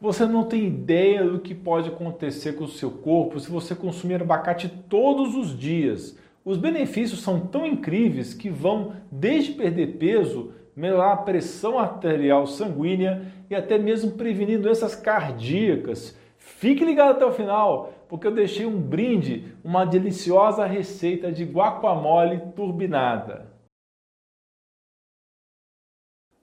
Você não tem ideia do que pode acontecer com o seu corpo se você consumir abacate todos os dias. Os benefícios são tão incríveis que vão desde perder peso, melhorar a pressão arterial sanguínea e até mesmo prevenir doenças cardíacas. Fique ligado até o final, porque eu deixei um brinde, uma deliciosa receita de guacamole turbinada.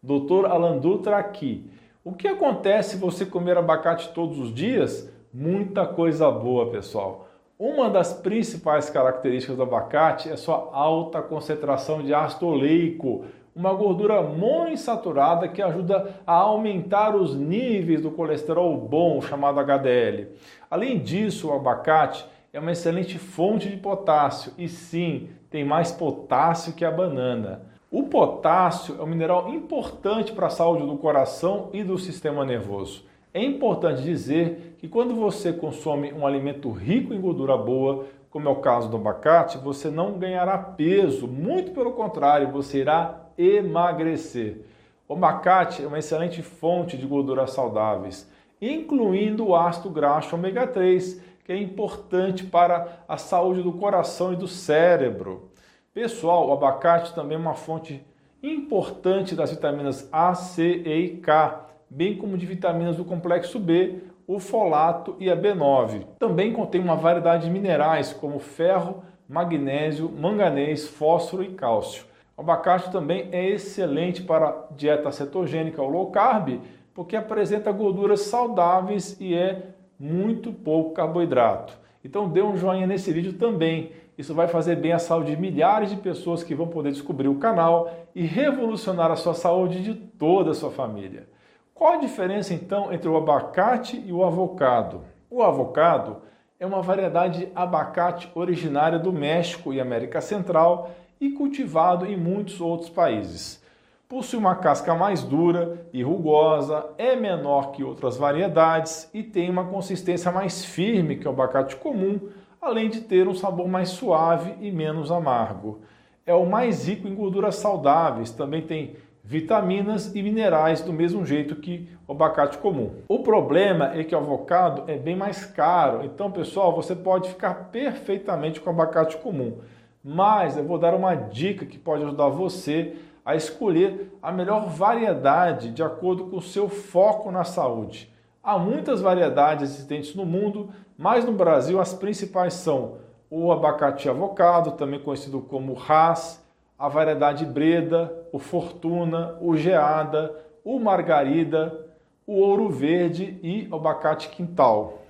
Dr. Alan Dutra aqui. O que acontece se você comer abacate todos os dias? Muita coisa boa, pessoal. Uma das principais características do abacate é sua alta concentração de ácido oleico, uma gordura monoinsaturada que ajuda a aumentar os níveis do colesterol bom, chamado HDL. Além disso, o abacate é uma excelente fonte de potássio e sim, tem mais potássio que a banana. O potássio é um mineral importante para a saúde do coração e do sistema nervoso. É importante dizer que quando você consome um alimento rico em gordura boa, como é o caso do abacate, você não ganhará peso, muito pelo contrário, você irá emagrecer. O abacate é uma excelente fonte de gorduras saudáveis, incluindo o ácido graxo ômega 3, que é importante para a saúde do coração e do cérebro. Pessoal, o abacate também é uma fonte importante das vitaminas A, C, E e K, bem como de vitaminas do complexo B, o folato e a B9. Também contém uma variedade de minerais como ferro, magnésio, manganês, fósforo e cálcio. O abacate também é excelente para dieta cetogênica ou low carb, porque apresenta gorduras saudáveis e é muito pouco carboidrato. Então dê um joinha nesse vídeo também isso vai fazer bem à saúde de milhares de pessoas que vão poder descobrir o canal e revolucionar a sua saúde de toda a sua família. Qual a diferença então entre o abacate e o avocado? O avocado é uma variedade de abacate originária do México e América Central e cultivado em muitos outros países. Possui uma casca mais dura e rugosa, é menor que outras variedades e tem uma consistência mais firme que o abacate comum, além de ter um sabor mais suave e menos amargo. É o mais rico em gorduras saudáveis, também tem vitaminas e minerais do mesmo jeito que o abacate comum. O problema é que o avocado é bem mais caro, então pessoal, você pode ficar perfeitamente com o abacate comum. Mas eu vou dar uma dica que pode ajudar você a escolher a melhor variedade de acordo com o seu foco na saúde. Há muitas variedades existentes no mundo, mas no Brasil as principais são o abacate avocado, também conhecido como Hass, a variedade Breda, o Fortuna, o Geada, o Margarida, o Ouro Verde e o abacate Quintal.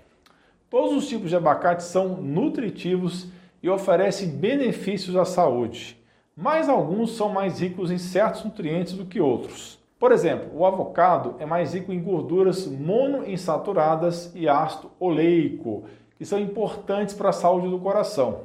Todos os tipos de abacate são nutritivos e oferecem benefícios à saúde, mas alguns são mais ricos em certos nutrientes do que outros. Por exemplo, o avocado é mais rico em gorduras monoinsaturadas e ácido oleico, que são importantes para a saúde do coração.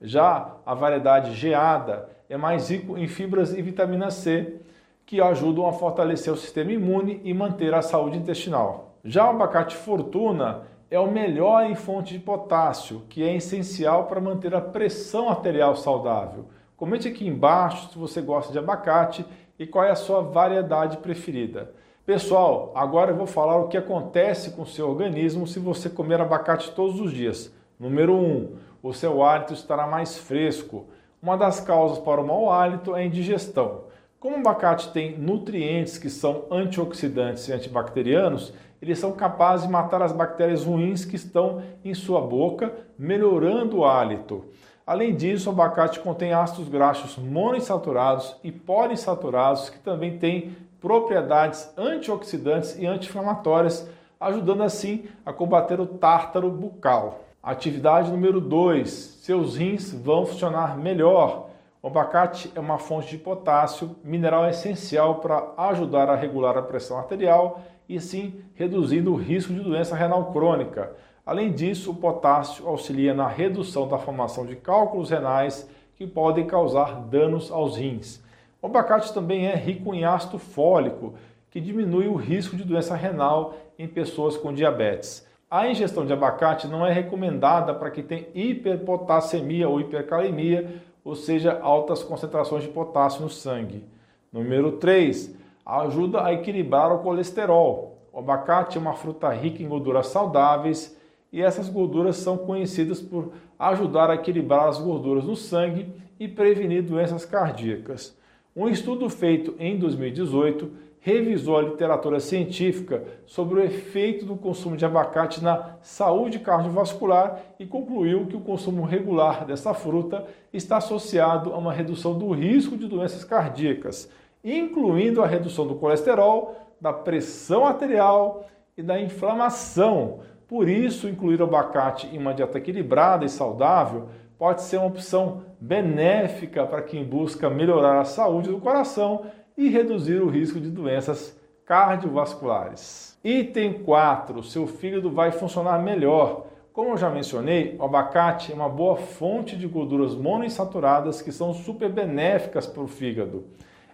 Já a variedade geada é mais rico em fibras e vitamina C, que ajudam a fortalecer o sistema imune e manter a saúde intestinal. Já o abacate fortuna é o melhor em fonte de potássio, que é essencial para manter a pressão arterial saudável. Comente aqui embaixo se você gosta de abacate e qual é a sua variedade preferida. Pessoal, agora eu vou falar o que acontece com o seu organismo se você comer abacate todos os dias. Número 1, um, o seu hálito estará mais fresco. Uma das causas para o mau hálito é a indigestão. Como o abacate tem nutrientes que são antioxidantes e antibacterianos, eles são capazes de matar as bactérias ruins que estão em sua boca, melhorando o hálito. Além disso, o abacate contém ácidos graxos monoinsaturados e poliinsaturados que também têm propriedades antioxidantes e anti-inflamatórias, ajudando assim a combater o tártaro bucal. Atividade número 2: seus rins vão funcionar melhor. O abacate é uma fonte de potássio, mineral essencial para ajudar a regular a pressão arterial e sim reduzindo o risco de doença renal crônica. Além disso, o potássio auxilia na redução da formação de cálculos renais que podem causar danos aos rins. O abacate também é rico em ácido fólico, que diminui o risco de doença renal em pessoas com diabetes. A ingestão de abacate não é recomendada para quem tem hiperpotassemia ou hipercalemia, ou seja, altas concentrações de potássio no sangue. Número 3, ajuda a equilibrar o colesterol. O abacate é uma fruta rica em gorduras saudáveis e essas gorduras são conhecidas por ajudar a equilibrar as gorduras no sangue e prevenir doenças cardíacas. Um estudo feito em 2018 revisou a literatura científica sobre o efeito do consumo de abacate na saúde cardiovascular e concluiu que o consumo regular dessa fruta está associado a uma redução do risco de doenças cardíacas, incluindo a redução do colesterol, da pressão arterial e da inflamação. Por isso, incluir o abacate em uma dieta equilibrada e saudável pode ser uma opção benéfica para quem busca melhorar a saúde do coração e reduzir o risco de doenças cardiovasculares. Item 4. Seu fígado vai funcionar melhor. Como eu já mencionei, o abacate é uma boa fonte de gorduras monoinsaturadas que são super benéficas para o fígado.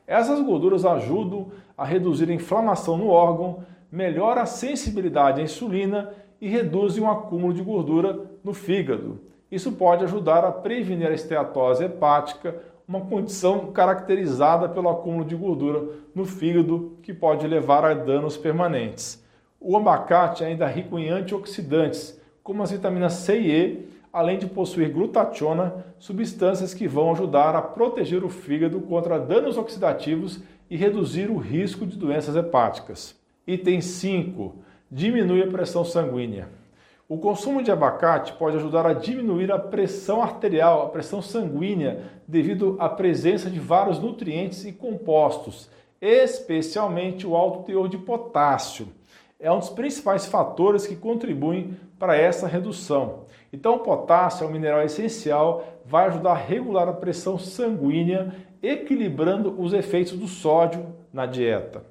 Essas gorduras ajudam a reduzir a inflamação no órgão, melhora a sensibilidade à insulina e reduzem o acúmulo de gordura no fígado. Isso pode ajudar a prevenir a esteatose hepática, uma condição caracterizada pelo acúmulo de gordura no fígado que pode levar a danos permanentes. O abacate é ainda rico em antioxidantes, como as vitaminas C e E, além de possuir glutationa, substâncias que vão ajudar a proteger o fígado contra danos oxidativos e reduzir o risco de doenças hepáticas. Item 5. Diminui a pressão sanguínea. O consumo de abacate pode ajudar a diminuir a pressão arterial, a pressão sanguínea, devido à presença de vários nutrientes e compostos, especialmente o alto teor de potássio. É um dos principais fatores que contribuem para essa redução. Então, o potássio é um mineral essencial, vai ajudar a regular a pressão sanguínea, equilibrando os efeitos do sódio na dieta.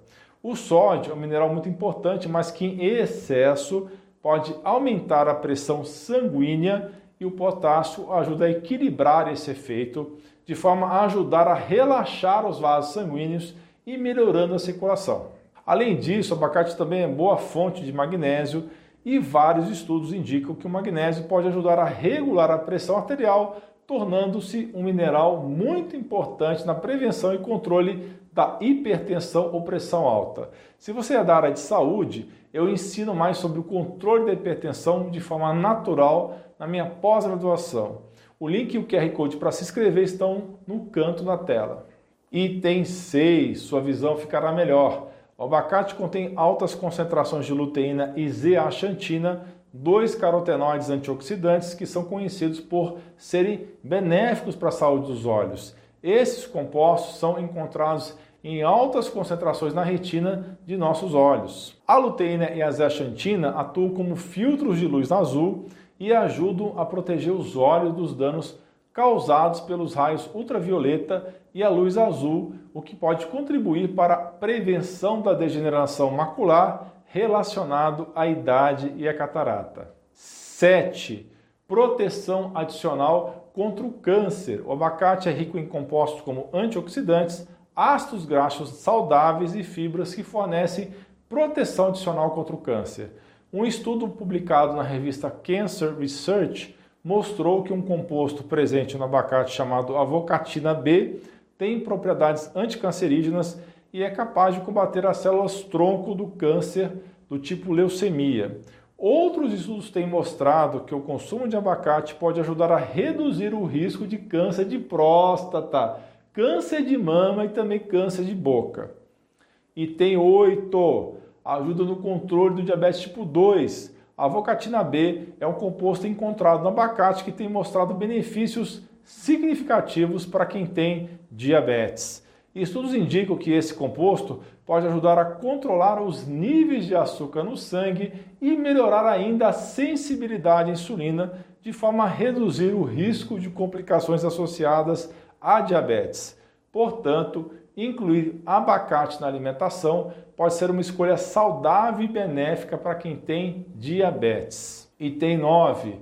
O sódio é um mineral muito importante, mas que em excesso pode aumentar a pressão sanguínea e o potássio ajuda a equilibrar esse efeito, de forma a ajudar a relaxar os vasos sanguíneos e melhorando a circulação. Além disso, o abacate também é boa fonte de magnésio e vários estudos indicam que o magnésio pode ajudar a regular a pressão arterial, tornando-se um mineral muito importante na prevenção e controle da hipertensão ou pressão alta. Se você é da área de saúde, eu ensino mais sobre o controle da hipertensão de forma natural na minha pós-graduação. O link e o QR Code para se inscrever estão no canto da tela. Item 6, sua visão ficará melhor. O abacate contém altas concentrações de luteína e zeaxantina, dois carotenoides antioxidantes que são conhecidos por serem benéficos para a saúde dos olhos. Esses compostos são encontrados em altas concentrações na retina de nossos olhos. A luteína e a zeaxantina atuam como filtros de luz azul e ajudam a proteger os olhos dos danos causados pelos raios ultravioleta e a luz azul, o que pode contribuir para a prevenção da degeneração macular relacionado à idade e à catarata. 7. Proteção adicional contra o câncer. O abacate é rico em compostos como antioxidantes, ácidos graxos saudáveis e fibras que fornecem proteção adicional contra o câncer. Um estudo publicado na revista Cancer Research mostrou que um composto presente no abacate chamado avocatina B tem propriedades anticancerígenas e é capaz de combater as células tronco do câncer do tipo leucemia. Outros estudos têm mostrado que o consumo de abacate pode ajudar a reduzir o risco de câncer de próstata, câncer de mama e também câncer de boca. E tem oito, ajuda no controle do diabetes tipo 2. A avocatina B é um composto encontrado no abacate que tem mostrado benefícios significativos para quem tem diabetes. Estudos indicam que esse composto pode ajudar a controlar os níveis de açúcar no sangue e melhorar ainda a sensibilidade à insulina, de forma a reduzir o risco de complicações associadas a diabetes. Portanto, incluir abacate na alimentação pode ser uma escolha saudável e benéfica para quem tem diabetes. Item 9.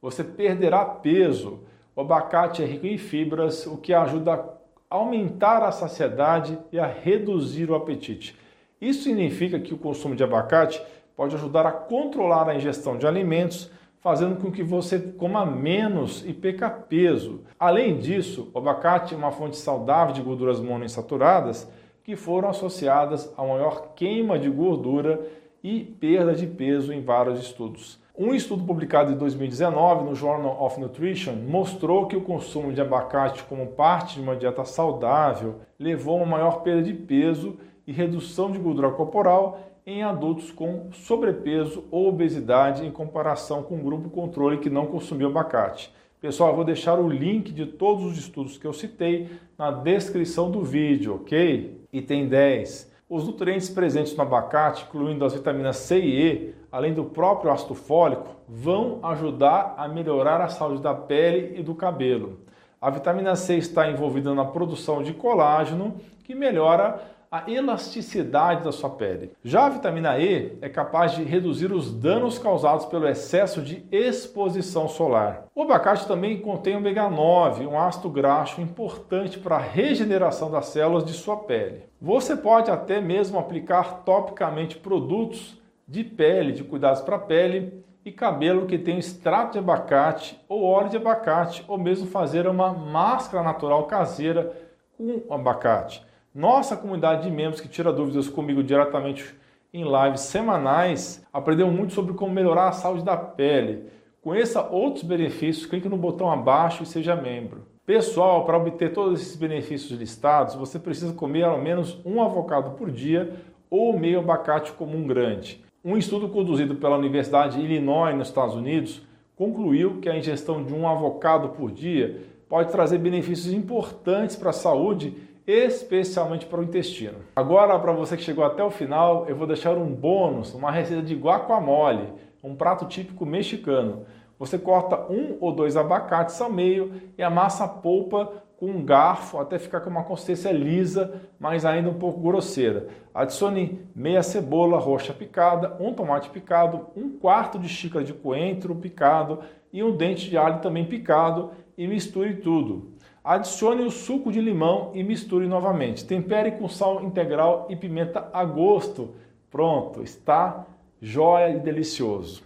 Você perderá peso. O abacate é rico em fibras, o que ajuda a aumentar a saciedade e a reduzir o apetite. Isso significa que o consumo de abacate pode ajudar a controlar a ingestão de alimentos, fazendo com que você coma menos e perca peso. Além disso, o abacate é uma fonte saudável de gorduras monoinsaturadas que foram associadas a maior queima de gordura e perda de peso em vários estudos. Um estudo publicado em 2019 no Journal of Nutrition mostrou que o consumo de abacate como parte de uma dieta saudável levou a uma maior perda de peso e redução de gordura corporal em adultos com sobrepeso ou obesidade em comparação com o grupo controle que não consumiu abacate. Pessoal, eu vou deixar o link de todos os estudos que eu citei na descrição do vídeo, ok? Item 10. Os nutrientes presentes no abacate, incluindo as vitaminas C e E, além do próprio ácido fólico, vão ajudar a melhorar a saúde da pele e do cabelo. A vitamina C está envolvida na produção de colágeno, que melhora a elasticidade da sua pele. Já a vitamina E é capaz de reduzir os danos causados pelo excesso de exposição solar. O abacate também contém ômega 9, um ácido graxo importante para a regeneração das células de sua pele. Você pode até mesmo aplicar topicamente produtos de pele, de cuidados para pele e cabelo que tem extrato de abacate ou óleo de abacate, ou mesmo fazer uma máscara natural caseira com abacate. Nossa comunidade de membros que tira dúvidas comigo diretamente em lives semanais aprendeu muito sobre como melhorar a saúde da pele. Conheça outros benefícios, clique no botão abaixo e seja membro. Pessoal, para obter todos esses benefícios listados, você precisa comer ao menos um avocado por dia ou meio abacate comum grande. Um estudo conduzido pela Universidade de Illinois, nos Estados Unidos, concluiu que a ingestão de um avocado por dia pode trazer benefícios importantes para a saúde, especialmente para o intestino. Agora, para você que chegou até o final, eu vou deixar um bônus, uma receita de guacamole, um prato típico mexicano. Você corta um ou dois abacates ao meio e amassa a polpa com um garfo até ficar com uma consistência lisa, mas ainda um pouco grosseira. Adicione meia cebola roxa picada, um tomate picado, um quarto de xícara de coentro picado e um dente de alho também picado e misture tudo. Adicione o suco de limão e misture novamente. Tempere com sal integral e pimenta a gosto. Pronto, está jóia e delicioso.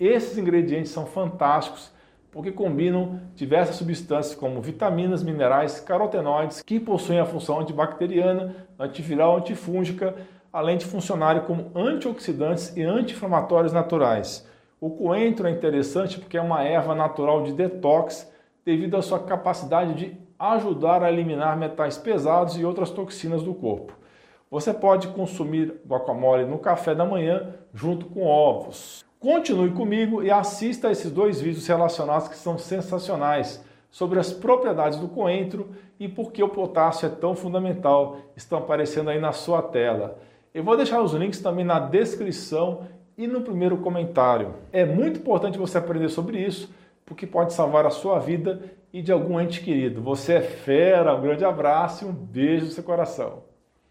Esses ingredientes são fantásticos porque combinam diversas substâncias como vitaminas, minerais, carotenoides, que possuem a função antibacteriana, antiviral, antifúngica, além de funcionarem como antioxidantes e anti-inflamatórios naturais. O coentro é interessante porque é uma erva natural de detox devido à sua capacidade de ajudar a eliminar metais pesados e outras toxinas do corpo. Você pode consumir guacamole no café da manhã junto com ovos. Continue comigo e assista a esses dois vídeos relacionados que são sensacionais sobre as propriedades do coentro e por que o potássio é tão fundamental. Estão aparecendo aí na sua tela. Eu vou deixar os links também na descrição e no primeiro comentário. É muito importante você aprender sobre isso, porque pode salvar a sua vida e de algum ente querido. Você é fera, um grande abraço e um beijo no seu coração.